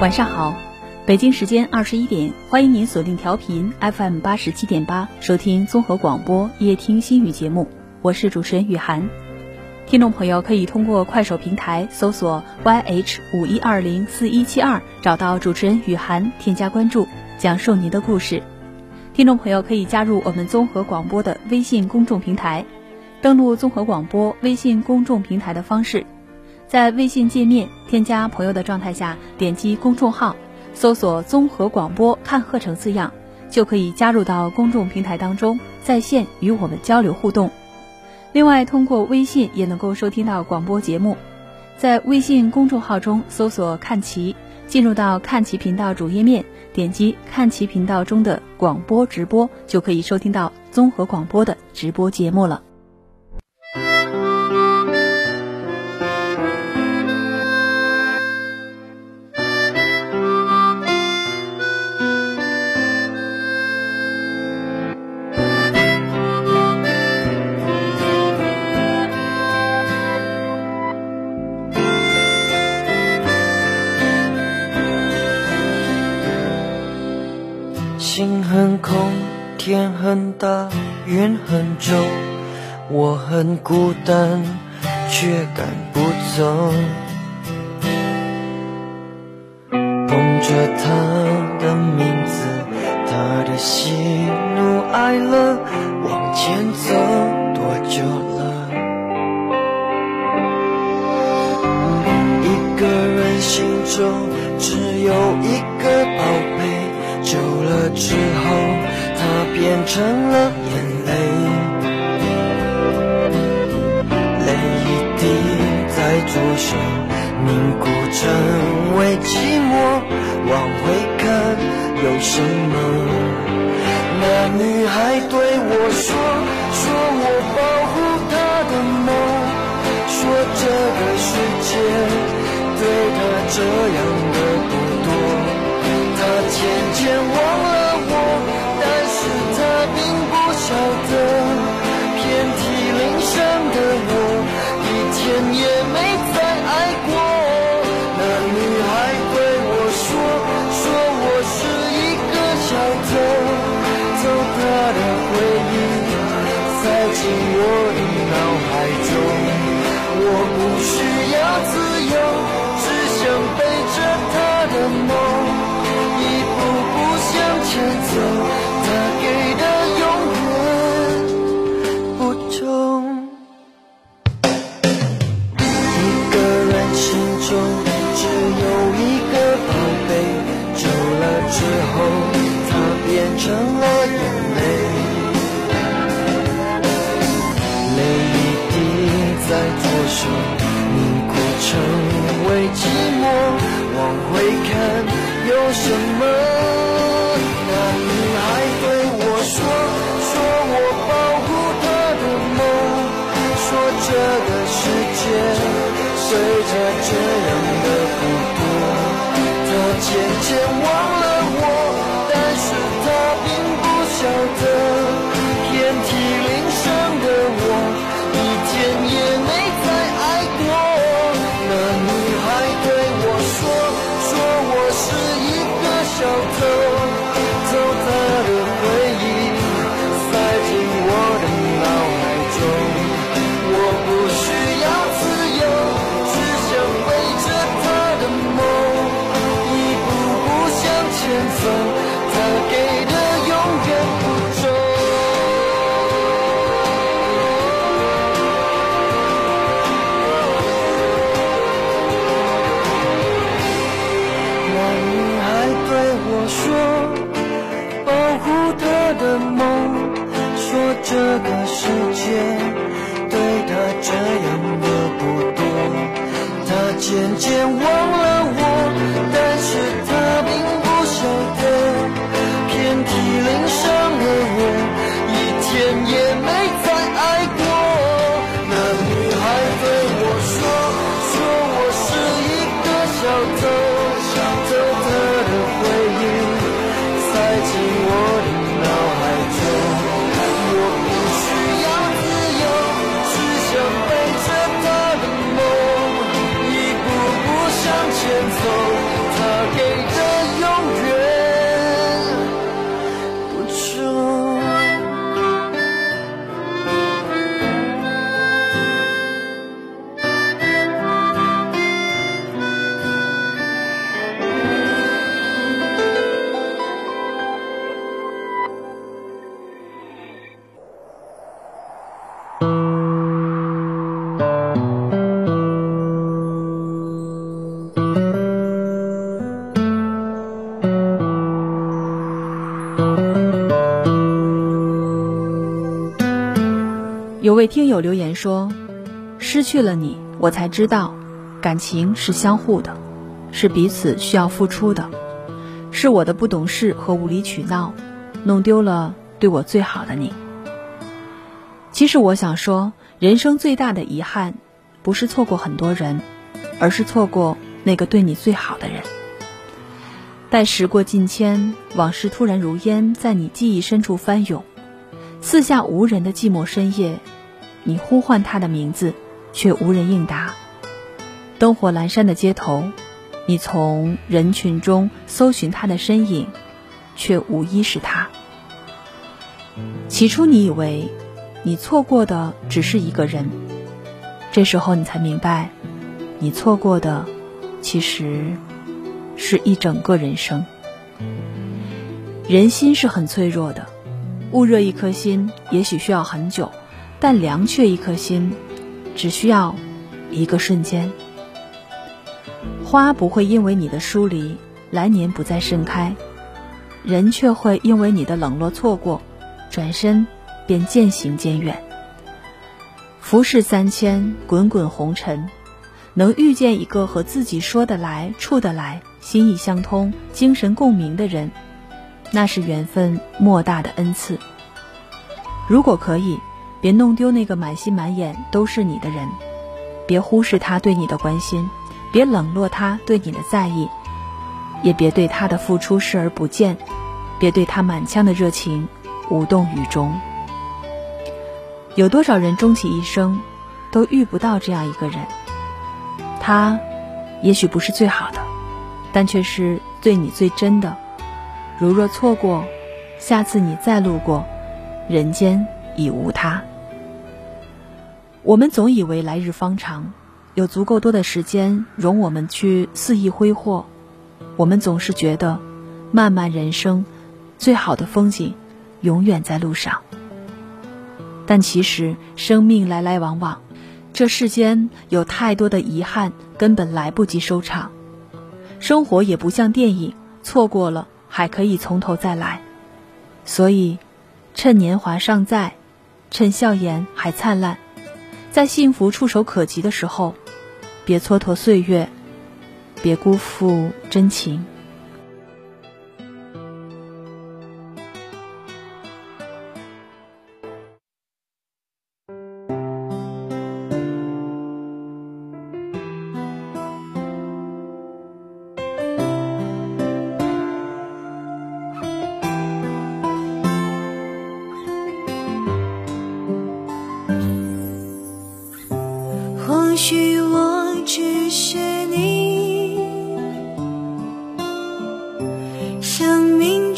晚上好，北京时间二十一点，欢迎您锁定调频 FM 八十七点八，收听综合广播夜听心语节目，我是主持人雨涵。听众朋友可以通过快手平台搜索 YH 五一二零四一七二，找到主持人雨涵，添加关注，讲述您的故事。听众朋友可以加入我们综合广播的微信公众平台，登录综合广播微信公众平台的方式。在微信界面添加朋友的状态下，点击公众号，搜索“综合广播看鹤城”字样，就可以加入到公众平台当中，在线与我们交流互动。另外，通过微信也能够收听到广播节目，在微信公众号中搜索“看齐”，进入到看齐频道主页面，点击看齐频道中的广播直播，就可以收听到综合广播的直播节目了。心很空，天很大，云很重，我很孤单，却赶不走。different 有位听友留言说：“失去了你，我才知道，感情是相互的，是彼此需要付出的。是我的不懂事和无理取闹，弄丢了对我最好的你。其实我想说，人生最大的遗憾，不是错过很多人，而是错过那个对你最好的人。待时过境迁，往事突然如烟，在你记忆深处翻涌。”四下无人的寂寞深夜，你呼唤他的名字，却无人应答。灯火阑珊的街头，你从人群中搜寻他的身影，却无一是他。起初你以为，你错过的只是一个人，这时候你才明白，你错过的，其实是一整个人生。人心是很脆弱的。捂热一颗心，也许需要很久；但凉却一颗心，只需要一个瞬间。花不会因为你的疏离来年不再盛开，人却会因为你的冷落错过，转身便渐行渐远。浮世三千，滚滚红尘，能遇见一个和自己说得来、处得来、心意相通、精神共鸣的人。那是缘分莫大的恩赐。如果可以，别弄丢那个满心满眼都是你的人，别忽视他对你的关心，别冷落他对你的在意，也别对他的付出视而不见，别对他满腔的热情无动于衷。有多少人终其一生，都遇不到这样一个人？他，也许不是最好的，但却是对你最真的。如若错过，下次你再路过，人间已无他。我们总以为来日方长，有足够多的时间容我们去肆意挥霍。我们总是觉得，漫漫人生，最好的风景，永远在路上。但其实，生命来来往往，这世间有太多的遗憾，根本来不及收场。生活也不像电影，错过了。还可以从头再来，所以，趁年华尚在，趁笑颜还灿烂，在幸福触手可及的时候，别蹉跎岁月，别辜负真情。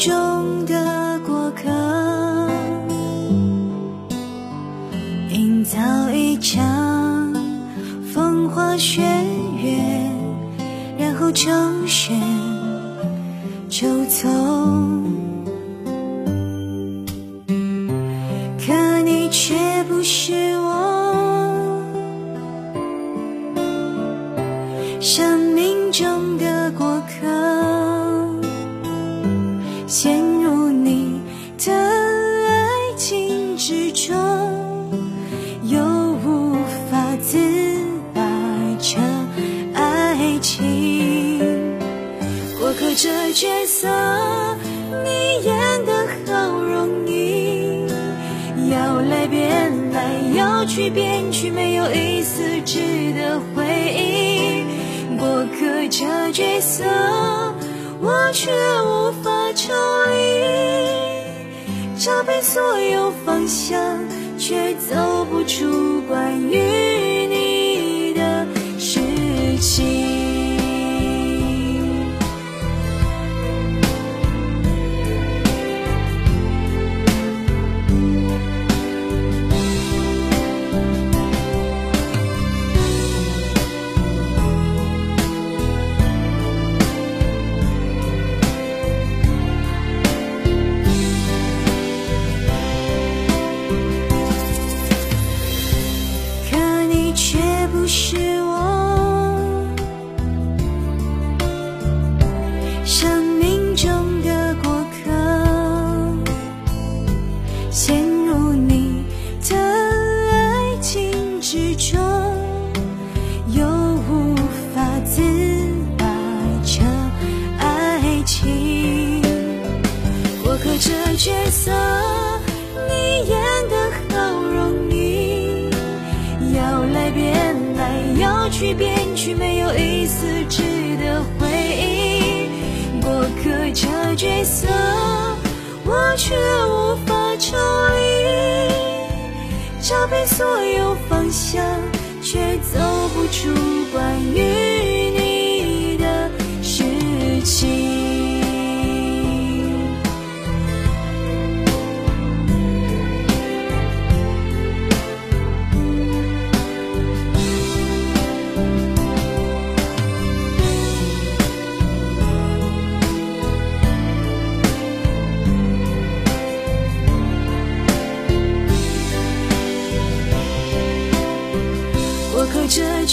中的过客。营造一场风花雪月然后成雪远去，没有一丝值得回忆。过客这角色，我却无法抽离，找遍所有方向，却走不出关于你的事情。陷入你的爱情之中，又无法自拔。这爱情，过客这角色，你演的好容易，要来便来，要去便去，没有一丝值得回忆。过客这角色，我却无法。努力，找遍所有方向，却走不出关于你的事情。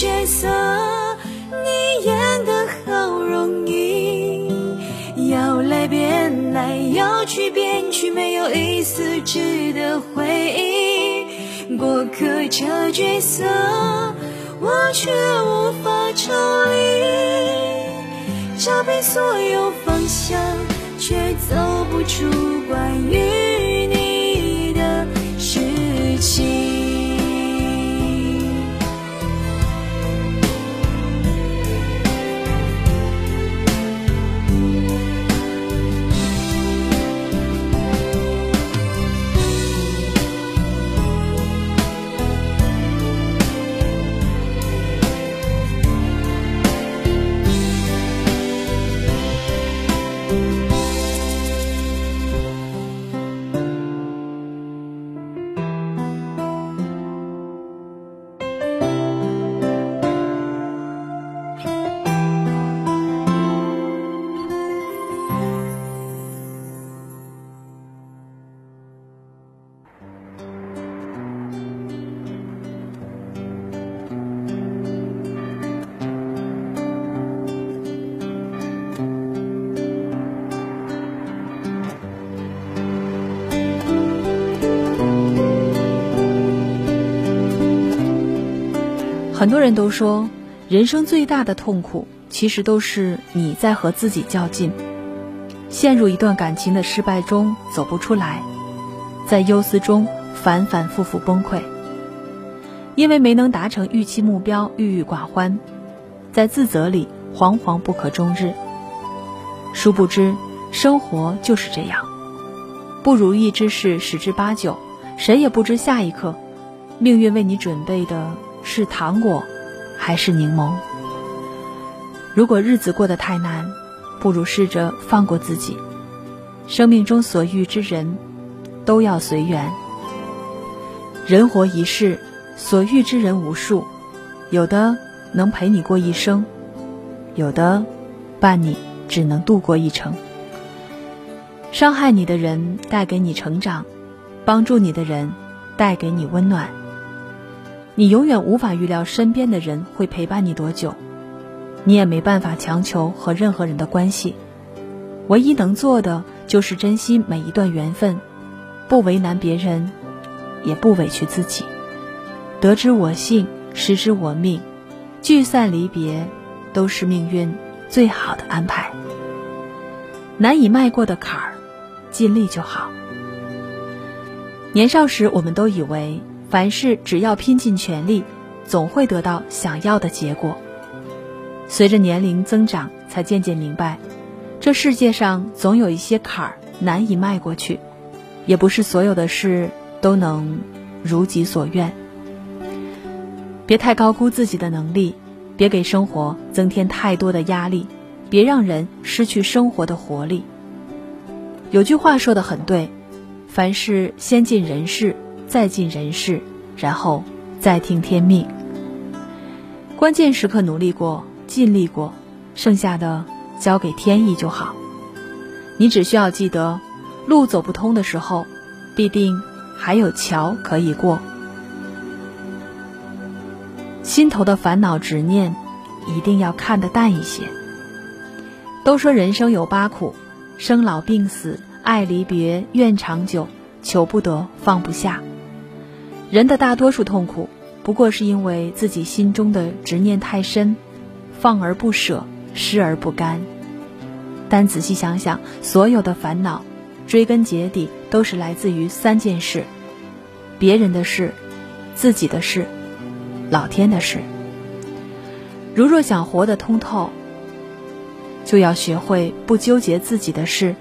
角色你演的好容易，要来变来，要去变去，没有一丝值得回忆。过客这角色，我却无法抽离，找遍所有方向，却走不出关于你的事情。很多人都说，人生最大的痛苦，其实都是你在和自己较劲，陷入一段感情的失败中走不出来，在忧思中反反复复崩溃，因为没能达成预期目标郁郁寡欢，在自责里惶惶不可终日。殊不知，生活就是这样，不如意之事十之八九，谁也不知下一刻，命运为你准备的。是糖果，还是柠檬？如果日子过得太难，不如试着放过自己。生命中所遇之人，都要随缘。人活一世，所遇之人无数，有的能陪你过一生，有的伴你只能度过一程。伤害你的人带给你成长，帮助你的人带给你温暖。你永远无法预料身边的人会陪伴你多久，你也没办法强求和任何人的关系。唯一能做的就是珍惜每一段缘分，不为难别人，也不委屈自己。得之我幸，失之我命，聚散离别，都是命运最好的安排。难以迈过的坎儿，尽力就好。年少时，我们都以为凡事只要拼尽全力，总会得到想要的结果。随着年龄增长，才渐渐明白，这世界上总有一些坎儿难以迈过去，也不是所有的事都能如己所愿。别太高估自己的能力，别给生活增添太多的压力，别让人失去生活的活力。有句话说的很对，凡事先尽人事，再尽人事，然后再听天命。关键时刻努力过，尽力过，剩下的交给天意就好。你只需要记得，路走不通的时候，必定还有桥可以过。心头的烦恼执念，一定要看得淡一些。都说人生有八苦：生老病死、爱离别、怨长久、求不得、放不下。人的大多数痛苦，不过是因为自己心中的执念太深，放而不舍，失而不甘。但仔细想想，所有的烦恼，追根结底都是来自于三件事：别人的事，自己的事。老天的事。如若想活得通透，就要学会不纠结自己的事，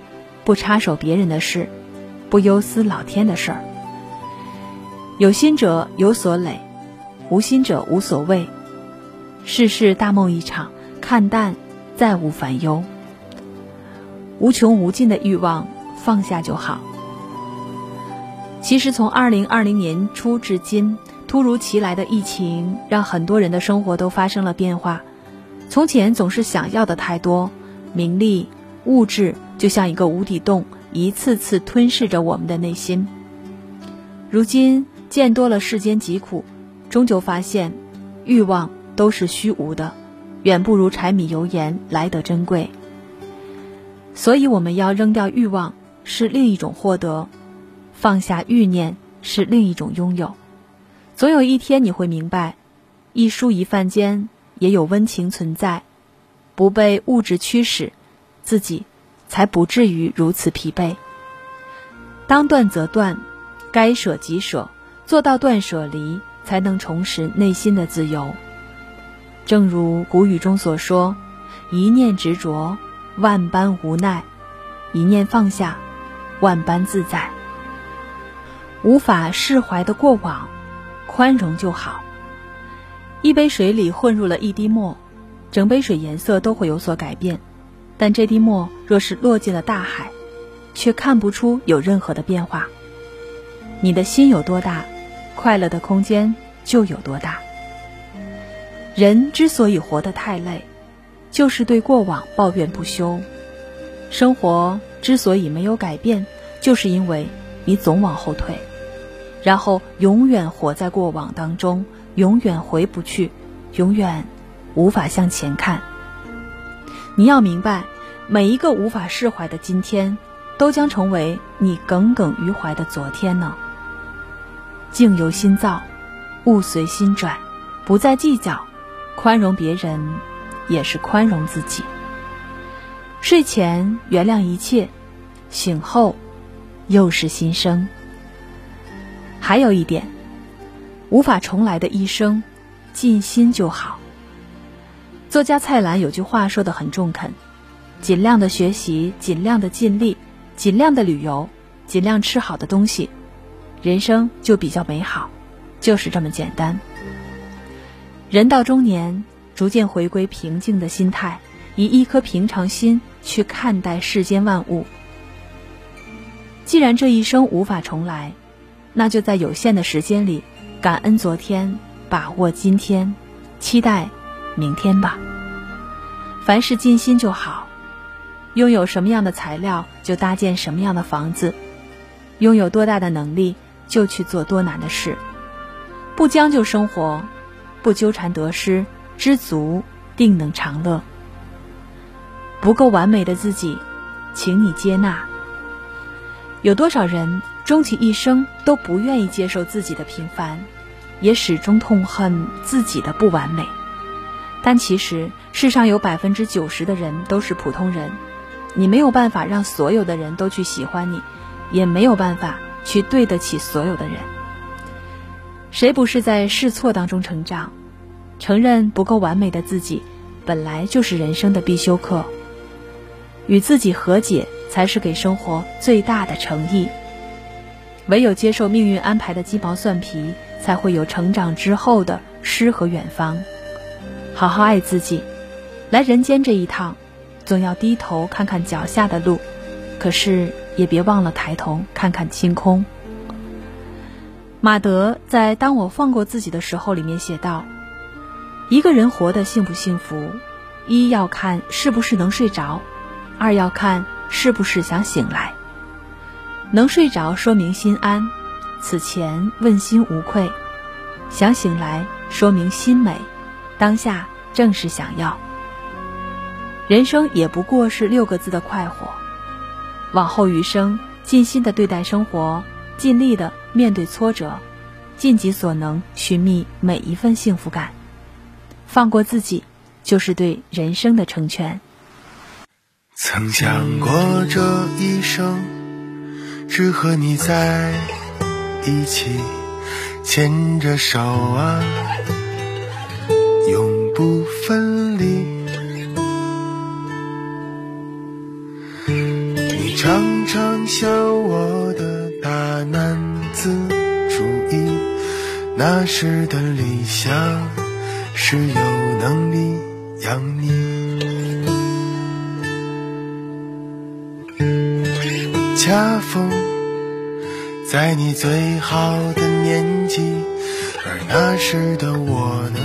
不插手别人的事，不忧思老天的事儿。有心者有所累，无心者无所谓。世事大梦一场，看淡，再无烦忧。无穷无尽的欲望，放下就好。其实从二零二零年初至今。突如其来的疫情让很多人的生活都发生了变化。从前总是想要的太多，名利、物质就像一个无底洞，一次次吞噬着我们的内心。如今见多了世间疾苦，终究发现，欲望都是虚无的，远不如柴米油盐来得珍贵。所以我们要扔掉欲望，是另一种获得；放下欲念，是另一种拥有。总有一天你会明白，一蔬一饭间也有温情存在，不被物质驱使，自己才不至于如此疲惫。当断则断，该舍即舍，做到断舍离，才能重拾内心的自由。正如古语中所说：“一念执着，万般无奈；一念放下，万般自在。”无法释怀的过往。宽容就好。一杯水里混入了一滴墨，整杯水颜色都会有所改变。但这滴墨若是落进了大海，却看不出有任何的变化。你的心有多大，快乐的空间就有多大。人之所以活得太累，就是对过往抱怨不休。生活之所以没有改变，就是因为你总往后退。然后永远活在过往当中，永远回不去，永远无法向前看。你要明白，每一个无法释怀的今天，都将成为你耿耿于怀的昨天呢。境由心造，物随心转，不再计较，宽容别人，也是宽容自己。睡前原谅一切，醒后又是新生。还有一点，无法重来的一生，尽心就好。作家蔡澜有句话说的很中肯：尽量的学习，尽量的尽力，尽量的旅游，尽量吃好的东西，人生就比较美好，就是这么简单。人到中年，逐渐回归平静的心态，以一颗平常心去看待世间万物。既然这一生无法重来。那就在有限的时间里，感恩昨天，把握今天，期待明天吧。凡事尽心就好，拥有什么样的材料就搭建什么样的房子，拥有多大的能力就去做多难的事，不将就生活，不纠缠得失，知足定能长乐。不够完美的自己，请你接纳。有多少人？终其一生都不愿意接受自己的平凡，也始终痛恨自己的不完美。但其实世上有百分之九十的人都是普通人，你没有办法让所有的人都去喜欢你，也没有办法去对得起所有的人。谁不是在试错当中成长？承认不够完美的自己，本来就是人生的必修课。与自己和解，才是给生活最大的诚意。唯有接受命运安排的鸡毛蒜皮，才会有成长之后的诗和远方。好好爱自己，来人间这一趟，总要低头看看脚下的路，可是也别忘了抬头看看星空。马德在《当我放过自己的时候》里面写道：“一个人活得幸不幸福，一要看是不是能睡着。”二要看是不是想醒来，能睡着说明心安，此前问心无愧；想醒来说明心美，当下正是想要。人生也不过是六个字的快活，往后余生尽心的对待生活，尽力的面对挫折，尽己所能寻觅每一份幸福感，放过自己，就是对人生的成全。曾想过这一生只和你在一起，牵着手啊，永不分离。笑我的大男子主义，那时的理想是有能力养你。恰逢在你最好的年纪，而那时的我呢，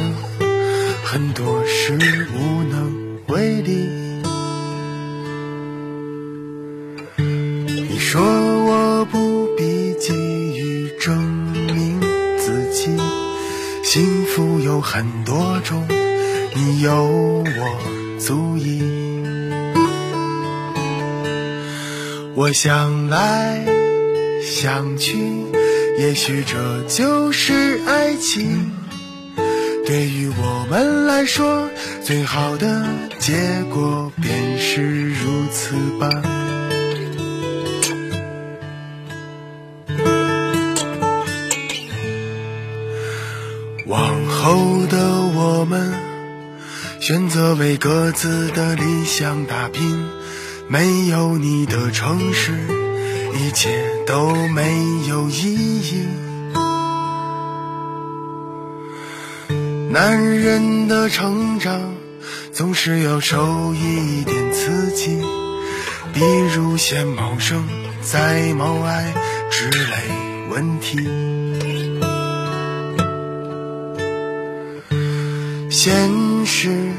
很多事无能为力。很多种，你有我足矣。我想来想去，也许这就是爱情。对于我们来说，最好的结果便是如此吧。选择为各自的理想打拼。没有你的城市，一切都没有意义。男人的成长总是要受一点刺激，比如先谋生再谋爱之类问题。现实。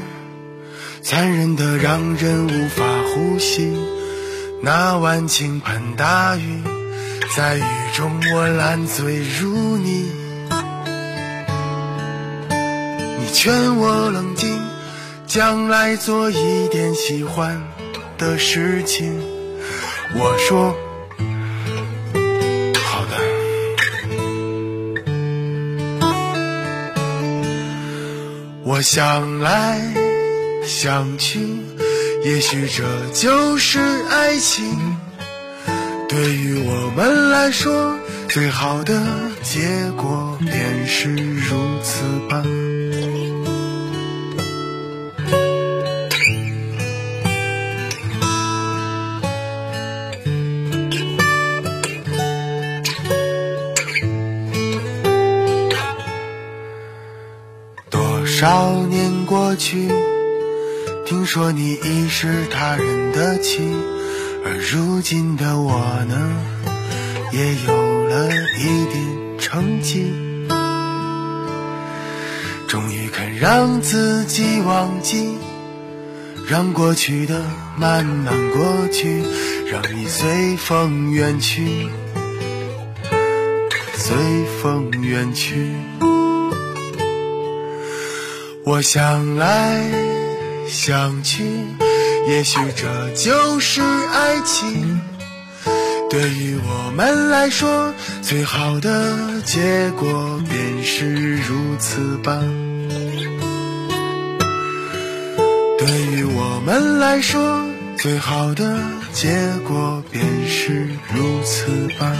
残忍的让人无法呼吸，那晚倾盆大雨，在雨中我烂醉如泥。你劝我冷静，将来做一点喜欢的事情。我说我想来。想去，也许这就是爱情。对于我们来说，最好的结果便是如此吧。少年过去。听说你已是他人的妻，而如今的我呢，也有了一点成绩，终于肯让自己忘记，让过去的慢慢过去，让你随风远去，随风远去。我想来。想去，也许这就是爱情。对于我们来说，最好的结果便是如此吧。对于我们来说，最。好的结果便是如此吧。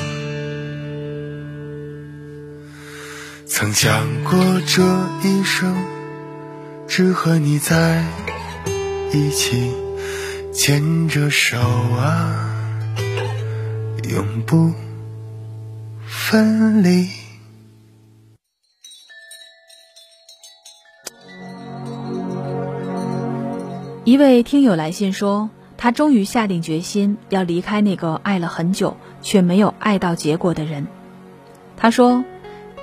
曾想过这一生只和你在一起，牵着手啊，永不分离。一位听友来信说，他终于下定决心要离开那个爱了很久却没有爱到结果的人。他说，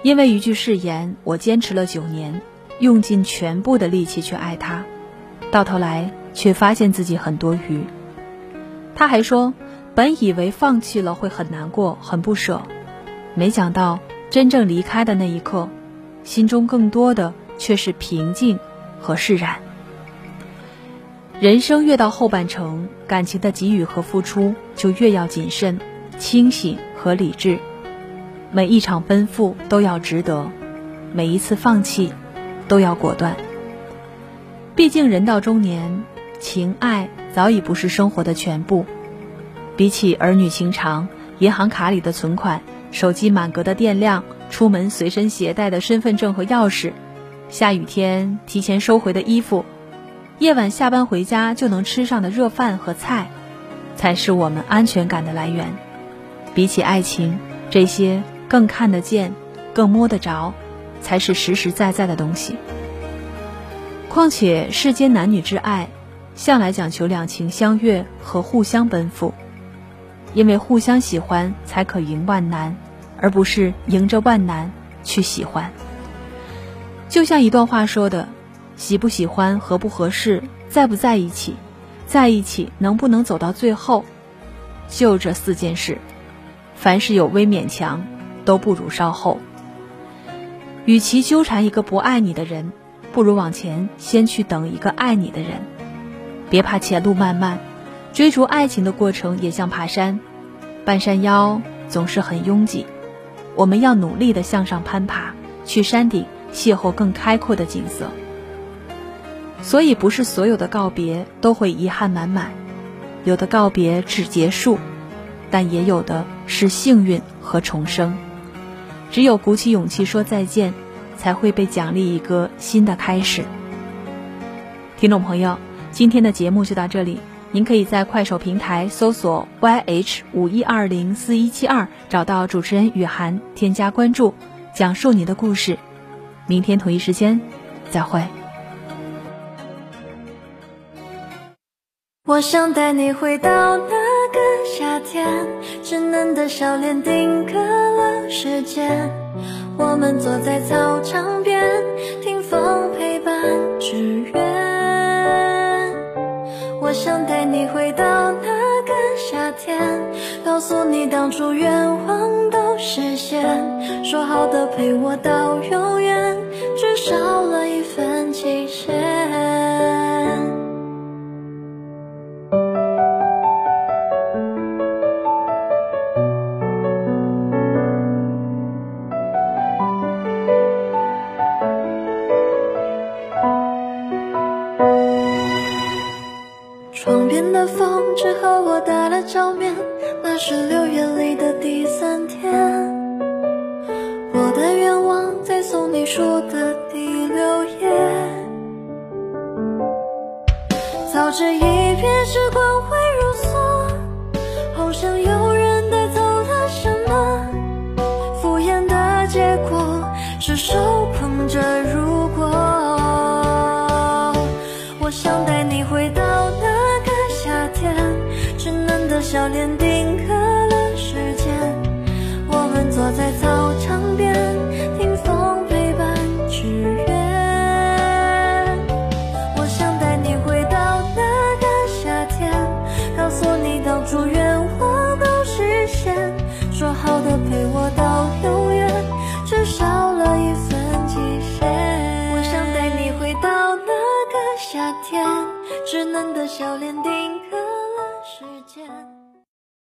因为一句誓言，我坚持了九年，用尽全部的力气去爱他，到头来却发现自己很多余。他还说，本以为放弃了会很难过、很不舍，没想到真正离开的那一刻，心中更多的却是平静和释然。人生越到后半程，感情的给予和付出就越要谨慎、清醒和理智。每一场奔赴都要值得，每一次放弃都要果断。毕竟人到中年，情爱早已不是生活的全部。比起儿女情长、银行卡里的存款、手机满格的电量、出门随身携带的身份证和钥匙、下雨天提前收回的衣服。夜晚下班回家就能吃上的热饭和菜，才是我们安全感的来源。比起爱情，这些更看得见、更摸得着，才是实实在在的东西。况且世间男女之爱，向来讲求两情相悦和互相奔赴，因为互相喜欢才可迎万难，而不是迎着万难去喜欢。就像一段话说的。喜不喜欢，合不合适，在不在一起，在一起能不能走到最后，就这四件事。凡事有微勉强，都不如稍后。与其纠缠一个不爱你的人，不如往前先去等一个爱你的人。别怕前路漫漫，追逐爱情的过程也像爬山，半山腰总是很拥挤。我们要努力的向上攀爬，去山顶邂逅更开阔的景色。所以，不是所有的告别都会遗憾满满，有的告别只结束，但也有的是幸运和重生。只有鼓起勇气说再见，才会被奖励一个新的开始。听众朋友，今天的节目就到这里，您可以在快手平台搜索 YH 五一二零四一七二，找到主持人雨涵，添加关注，讲述你的故事。明天同一时间，再会。我想带你回到那个夏天，稚嫩的笑脸定格了时间。我们坐在操场边，听风陪伴纸鸢。我想带你回到那个夏天，告诉你当初愿望都实现。说好的陪我到永远，只少了一份风只和我打了照面，那是六月里的第三天。我的愿望在送你书的第六页。早知嫩的笑脸。